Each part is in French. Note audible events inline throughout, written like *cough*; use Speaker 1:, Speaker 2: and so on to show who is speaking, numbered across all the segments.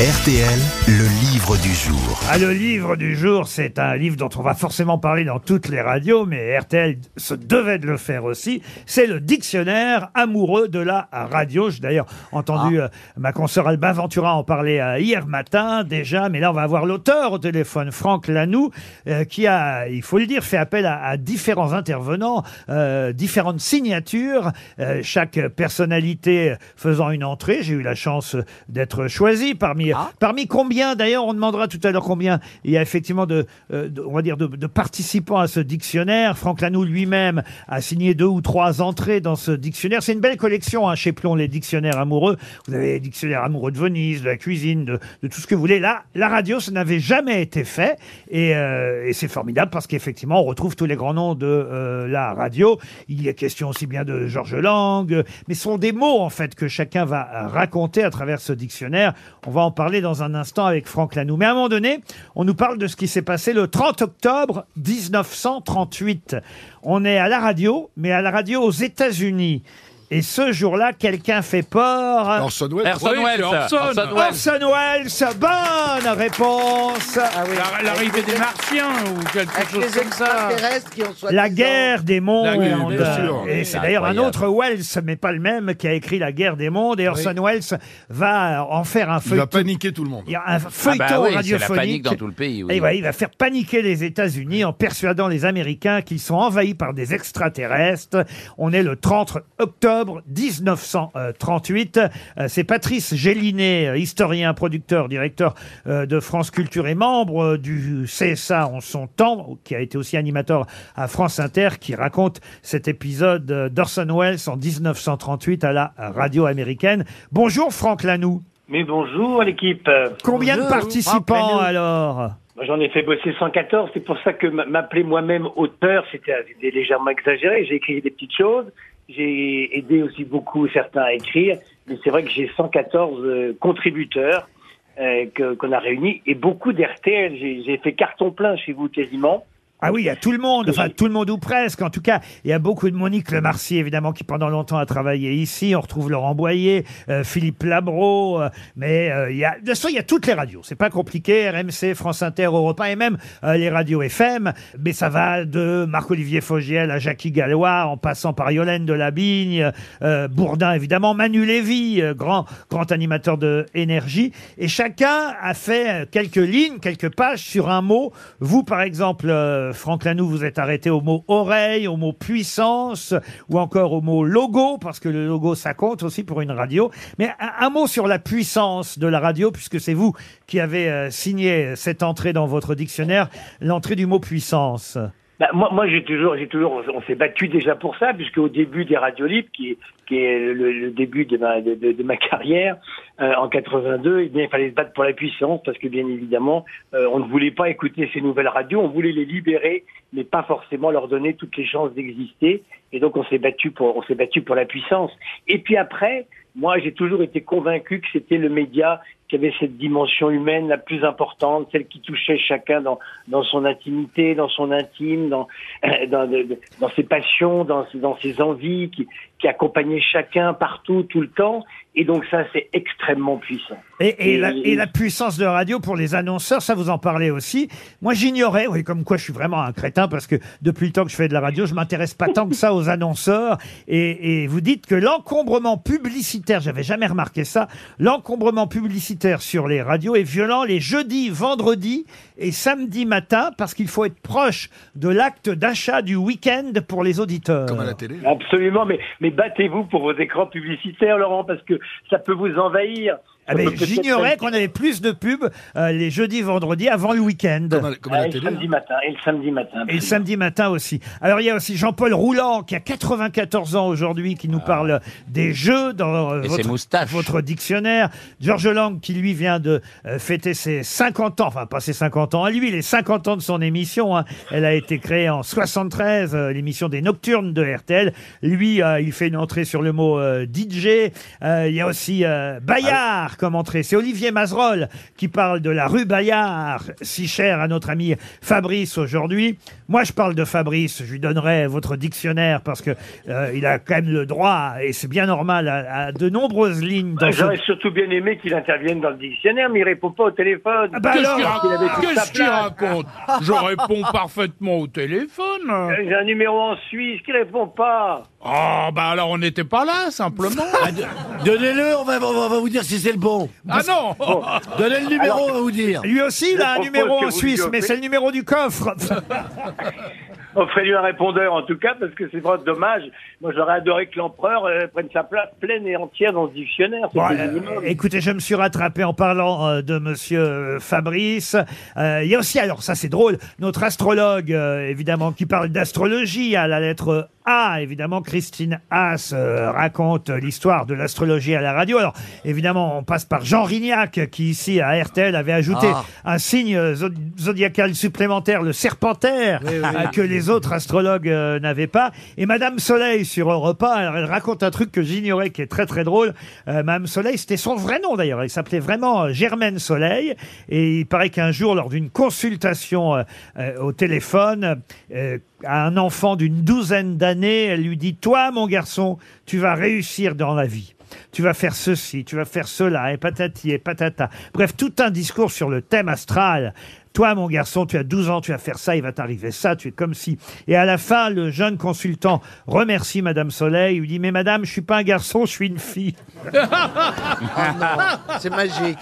Speaker 1: RTL, le livre du jour.
Speaker 2: Ah, le livre du jour, c'est un livre dont on va forcément parler dans toutes les radios, mais RTL se devait de le faire aussi. C'est le dictionnaire amoureux de la radio. J'ai d'ailleurs entendu euh, ma consoeur Alba Ventura en parler euh, hier matin déjà, mais là on va avoir l'auteur au téléphone, Franck Lanoux, euh, qui a, il faut le dire, fait appel à, à différents intervenants, euh, différentes signatures, euh, chaque personnalité faisant une entrée. J'ai eu la chance d'être choisi parmi parmi combien d'ailleurs on demandera tout à l'heure combien il y a effectivement de, euh, de- on va dire de, de participants à ce dictionnaire. Franck Lanoux lui-même a signé deux ou trois entrées dans ce dictionnaire. C'est une belle collection hein, chez Plon les dictionnaires amoureux. Vous avez les dictionnaires amoureux de Venise, de la cuisine, de, de tout ce que vous voulez. Là, la radio, ça n'avait jamais été fait et, euh, et c'est formidable parce qu'effectivement on retrouve tous les grands noms de euh, la radio. Il y a question aussi bien de Georges Lang, euh, mais ce sont des mots en fait que chacun va raconter à travers ce dictionnaire. On va en parler dans un instant avec Franck Lanoux. Mais à un moment donné, on nous parle de ce qui s'est passé le 30 octobre 1938. On est à la radio, mais à la radio aux États-Unis. Et ce jour-là, quelqu'un fait peur.
Speaker 3: Orson Welles.
Speaker 4: Orson Welles. Orson.
Speaker 2: Orson Welles, bonne réponse.
Speaker 4: La- L'arrivée des Martiens ou quelque
Speaker 5: Avec
Speaker 4: chose
Speaker 5: les
Speaker 4: comme ça.
Speaker 2: La guerre des mondes.
Speaker 4: La guerre,
Speaker 3: bien sûr.
Speaker 2: Et c'est d'ailleurs un
Speaker 4: incroyable.
Speaker 2: autre Wells, mais pas le même, qui a écrit La guerre des mondes. Et Orson Welles va en faire un
Speaker 3: Il va
Speaker 2: feuilleton.
Speaker 3: paniquer tout le monde.
Speaker 2: Il y a un
Speaker 6: Ah
Speaker 2: feuilleton
Speaker 6: bah oui, c'est la
Speaker 2: radiophonique.
Speaker 6: panique dans tout le pays. Oui.
Speaker 2: Et voilà, il va faire paniquer les États-Unis en persuadant les Américains qu'ils sont envahis par des extraterrestres. On est le 30 octobre 1938. Euh, C'est Patrice Gélinet, euh, historien, producteur, directeur euh, de France Culture et membre du CSA en son temps, qui a été aussi animateur à France Inter, qui raconte cet épisode d'Orson Welles en 1938 à la radio américaine. Bonjour Franck Lanoux.
Speaker 7: Mais bonjour l'équipe.
Speaker 2: Combien de participants
Speaker 5: Franck
Speaker 2: alors?
Speaker 7: Moi, J'en ai fait bosser 114, c'est pour ça que m'appeler moi-même auteur, c'était c'était légèrement exagéré. J'ai écrit des petites choses, j'ai aidé aussi beaucoup certains à écrire, mais c'est vrai que j'ai 114 euh, contributeurs euh, qu'on a réunis et beaucoup d'RTL. J'ai fait carton plein chez vous quasiment.
Speaker 2: Ah oui, il y a tout le monde, enfin tout le monde ou presque. En tout cas, il y a beaucoup de Monique Lemarcier, évidemment, qui pendant longtemps a travaillé ici. On retrouve Laurent Boyer, euh, Philippe Labro, euh, mais euh, il y a, de toute façon, il y a toutes les radios. C'est pas compliqué, RMC, France Inter, Europe 1 et même euh, les radios FM. Mais ça va de Marc-Olivier Fogiel à Jackie Gallois, en passant par Yolène de Labigne, euh, Bourdin, évidemment, Manu Lévy, grand, grand animateur de énergie. Et chacun a fait quelques lignes, quelques pages sur un mot. Vous, par exemple, Franck Lanoux, vous êtes arrêté au mot oreille, au mot puissance, ou encore au mot logo, parce que le logo, ça compte aussi pour une radio. Mais un, mot sur la puissance de la radio, puisque c'est vous qui avez euh, signé cette entrée dans votre dictionnaire, l'entrée du mot puissance.
Speaker 7: Bah, moi, moi j'ai toujours, j'ai toujours, on s'est battu déjà pour ça, puisque au début des radios libres, qui qui est le, début de ma, de ma carrière, euh, en 82, eh bien, il fallait se battre pour la puissance, parce que bien évidemment, euh, on ne voulait pas écouter ces nouvelles radios, on voulait les libérer, mais pas forcément leur donner toutes les chances d'exister. Et donc, on s'est battu pour, on s'est battu pour la puissance. Et puis après, moi, j'ai toujours été convaincu que c'était le média qui avait cette dimension humaine la plus importante, celle qui touchait chacun dans, dans son intimité, dans son intime, dans, euh, dans, ses passions, dans, dans ses envies, qui, qui accompagnait chacun partout, tout le temps. Et donc ça, c'est extrêmement puissant.
Speaker 2: Et, et
Speaker 7: Et-
Speaker 2: la, et la puissance de radio pour les annonceurs, ça vous en parlez aussi. Moi, j'ignorais, oui, comme quoi je suis vraiment un crétin, parce que depuis le temps que je fais de la radio, je m'intéresse pas tant que ça aux annonceurs. Et, et vous dites que l'encombrement publicitaire, j'avais jamais remarqué ça, l'encombrement publicitaire sur les radios est violent les jeudis, vendredis et samedis matin, parce qu'il faut être proche de l'acte d'achat du week-end pour les auditeurs.
Speaker 3: Comme à la télé.
Speaker 7: Absolument, mais, mais battez-vous pour vos écrans publicitaires, Laurent, parce que ça peut vous envahir.
Speaker 2: Ah,
Speaker 7: peut-être
Speaker 2: J'ignorais qu'on avait plus de pubs euh, les jeudis, vendredis avant le week-end.
Speaker 3: Comme à,
Speaker 7: Ah, et le
Speaker 3: télé.
Speaker 7: samedi matin, et le samedi matin.
Speaker 2: Et le samedi matin aussi. Alors il y a aussi Jean-Paul Roulant qui a 94 ans aujourd'hui qui nous parle des jeux dans euh,
Speaker 6: Et ses
Speaker 2: votre,
Speaker 6: moustaches.
Speaker 2: votre dictionnaire. Georges Lang qui lui vient de euh, fêter ses 50 ans, enfin pas ses 50 ans à lui, les 50 ans de son émission. hein. Elle a été créée en 73, euh, l'émission des Nocturnes de RTL. Lui, euh, il fait une entrée sur le mot euh, DJ. Euh, il y a aussi euh, Bayard Bayard comme entrée. C'est Olivier Mazerolle qui parle de la rue Bayard, si chère à notre ami Fabrice aujourd'hui. Moi, je parle de Fabrice. Je lui donnerai votre dictionnaire parce que euh, il a quand même le droit, et c'est bien normal, à, à de nombreuses lignes dans
Speaker 7: Bah,
Speaker 2: ce-
Speaker 7: J'aurais surtout bien aimé qu'il intervienne dans le dictionnaire, mais il répond pas au téléphone.
Speaker 2: Ah bah
Speaker 4: Qu'est-ce
Speaker 2: alors,
Speaker 4: qu'il
Speaker 7: il avait
Speaker 4: raconte,
Speaker 7: toute
Speaker 4: Qu'est-ce
Speaker 7: sa
Speaker 4: qu'il
Speaker 7: place.
Speaker 4: raconte Je réponds parfaitement au téléphone.
Speaker 7: Euh, J'ai un numéro en Suisse qui répond pas.
Speaker 4: Oh, bah alors on n'était pas là, simplement.
Speaker 3: Donnez-le, on va, on va vous dire si c'est le bon.
Speaker 4: Ah non
Speaker 3: Donnez le numéro, on va vous dire.
Speaker 2: Lui aussi, il a un
Speaker 7: propose
Speaker 2: numéro
Speaker 7: que
Speaker 2: en
Speaker 7: vous
Speaker 2: Suisse, mais
Speaker 7: offrez.
Speaker 2: c'est le numéro du coffre. *laughs*
Speaker 7: Offrez-lui un répondeur en tout cas, parce que c'est vraiment dommage. Moi, j'aurais adoré que l'empereur euh, prenne sa place pleine et entière dans ce dictionnaire.
Speaker 2: Bon, euh,
Speaker 7: minimum.
Speaker 2: écoutez, je me suis rattrapé en parlant euh, de Monsieur euh, Fabrice. Euh, il y a aussi, alors ça c'est drôle, notre astrologue, euh, évidemment, qui parle d'astrologie à la lettre A. Évidemment, Christine Haas euh, raconte l'histoire de l'astrologie à la radio. Alors, évidemment, on passe par Jean Rignac, qui ici à RTL avait ajouté
Speaker 3: Ah.
Speaker 2: un signe zod- zodiacal supplémentaire, le serpentaire, euh, que les autres astrologues euh, n'avaient pas. Et Madame Soleil sur Europe 1, alors, elle raconte un truc que j'ignorais, qui est très très drôle. Euh, Madame Soleil, c'était son vrai nom d'ailleurs. Elle s'appelait vraiment euh, Germaine Soleil. Et il paraît qu'un jour, lors d'une consultation euh, euh, au téléphone, euh, à un enfant d'une douzaine d'années, elle lui dit Toi, mon garçon, tu vas réussir dans la vie. Tu vas faire ceci, tu vas faire cela, et patati et patata. Bref, tout un discours sur le thème astral. Toi, mon garçon, tu as 12 ans, tu vas faire ça, il va t'arriver ça, tu es comme si. Et à la fin, le jeune consultant remercie Madame Soleil, il lui dit, mais madame, je suis pas un garçon, je suis une fille.
Speaker 3: C'est magique.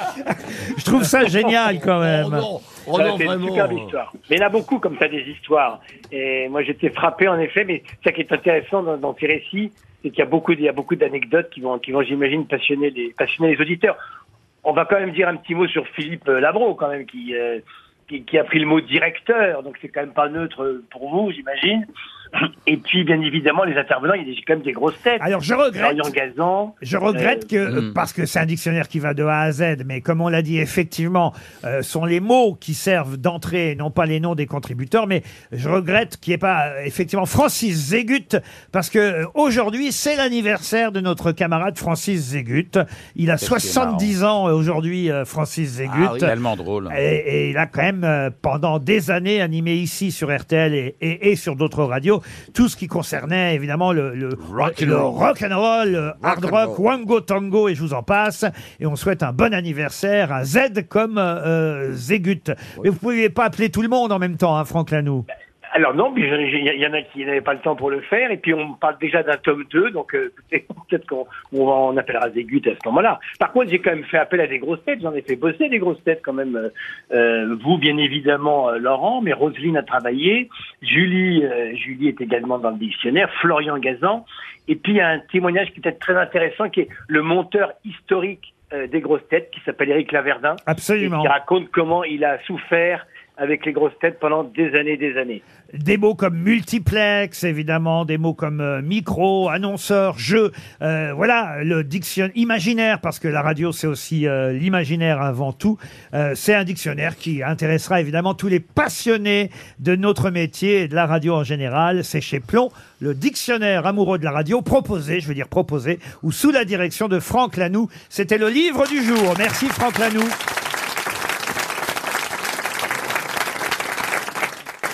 Speaker 2: Je trouve ça génial quand
Speaker 3: Oh
Speaker 2: même.
Speaker 3: non, oh non,
Speaker 7: c'est une superbe histoire. Mais il y en a beaucoup comme ça des histoires. Et moi j'étais frappé en effet, mais ça qui est intéressant dans, dans ces récits, c'est qu'il y a beaucoup, il y a beaucoup d'anecdotes qui vont, qui vont, j'imagine, passionner les, passionner les auditeurs. On va quand même dire un petit mot sur Philippe euh, Labro, quand même, qui, euh, qui, a pris le mot directeur, donc c'est quand même pas neutre pour vous, j'imagine. *clears throat* Et puis, bien évidemment, les intervenants, il y a quand même des grosses têtes.
Speaker 2: Alors je regrette.
Speaker 7: Florian Gazan.
Speaker 2: Je regrette que, euh, parce que c'est un dictionnaire qui va de A à Z, mais comme on l'a dit, effectivement, euh, sont les mots qui servent d'entrée, et non pas les noms des contributeurs, mais je regrette qu'il n'y ait pas, euh, effectivement, Francis Zégut, parce que euh, aujourd'hui, c'est l'anniversaire de notre camarade Francis Zégut. Il a 70 ans euh, aujourd'hui, euh, Francis Zégut.
Speaker 5: Ah oui, tellement drôle.
Speaker 2: Et, et il a quand même, euh, pendant des années, animé ici sur RTL et, et- et sur d'autres radios, tout ce qui concernait évidemment le, le
Speaker 3: Rock and
Speaker 2: le
Speaker 3: roll.
Speaker 2: rock and roll, le hard
Speaker 3: and
Speaker 2: rock,
Speaker 3: roll.
Speaker 2: wango tango et je vous en passe. Et on souhaite un bon anniversaire à Z comme euh, Zégut. Mais vous ne pouviez pas appeler tout le monde en même temps, hein, Franck Lanoux.
Speaker 7: Alors non, mais il y en a qui n'avaient pas le temps pour le faire, et puis on parle déjà d'un tome 2, donc euh, *laughs* peut-être qu'on on, appellera Zégut à ce moment-là. Par contre, j'ai quand même fait appel à des grosses têtes, j'en ai fait bosser des grosses têtes quand même. euh, euh, vous, bien évidemment, euh, Laurent, mais Roselyne a travaillé, Julie, euh, Julie est également dans le dictionnaire, Florian Gazan, et puis il y a un témoignage qui est peut-être très intéressant, qui est le monteur historique euh, des grosses têtes, qui s'appelle Éric Laverdun, et
Speaker 2: Absolument.
Speaker 7: qui raconte comment il a souffert avec les grosses têtes pendant des années des années.
Speaker 2: Des mots comme multiplex, évidemment, des mots comme euh, micro, annonceur, jeu. Euh, voilà, le dictionnaire imaginaire, parce que la radio, c'est aussi euh, l'imaginaire avant tout. C'est un dictionnaire qui intéressera évidemment tous les passionnés de notre métier et de la radio en général. C'est chez Plomb, le dictionnaire amoureux de la radio, proposé, je veux dire proposé, ou sous la direction de Franck Lanoux. C'était le livre du jour. Merci Franck Lanoux.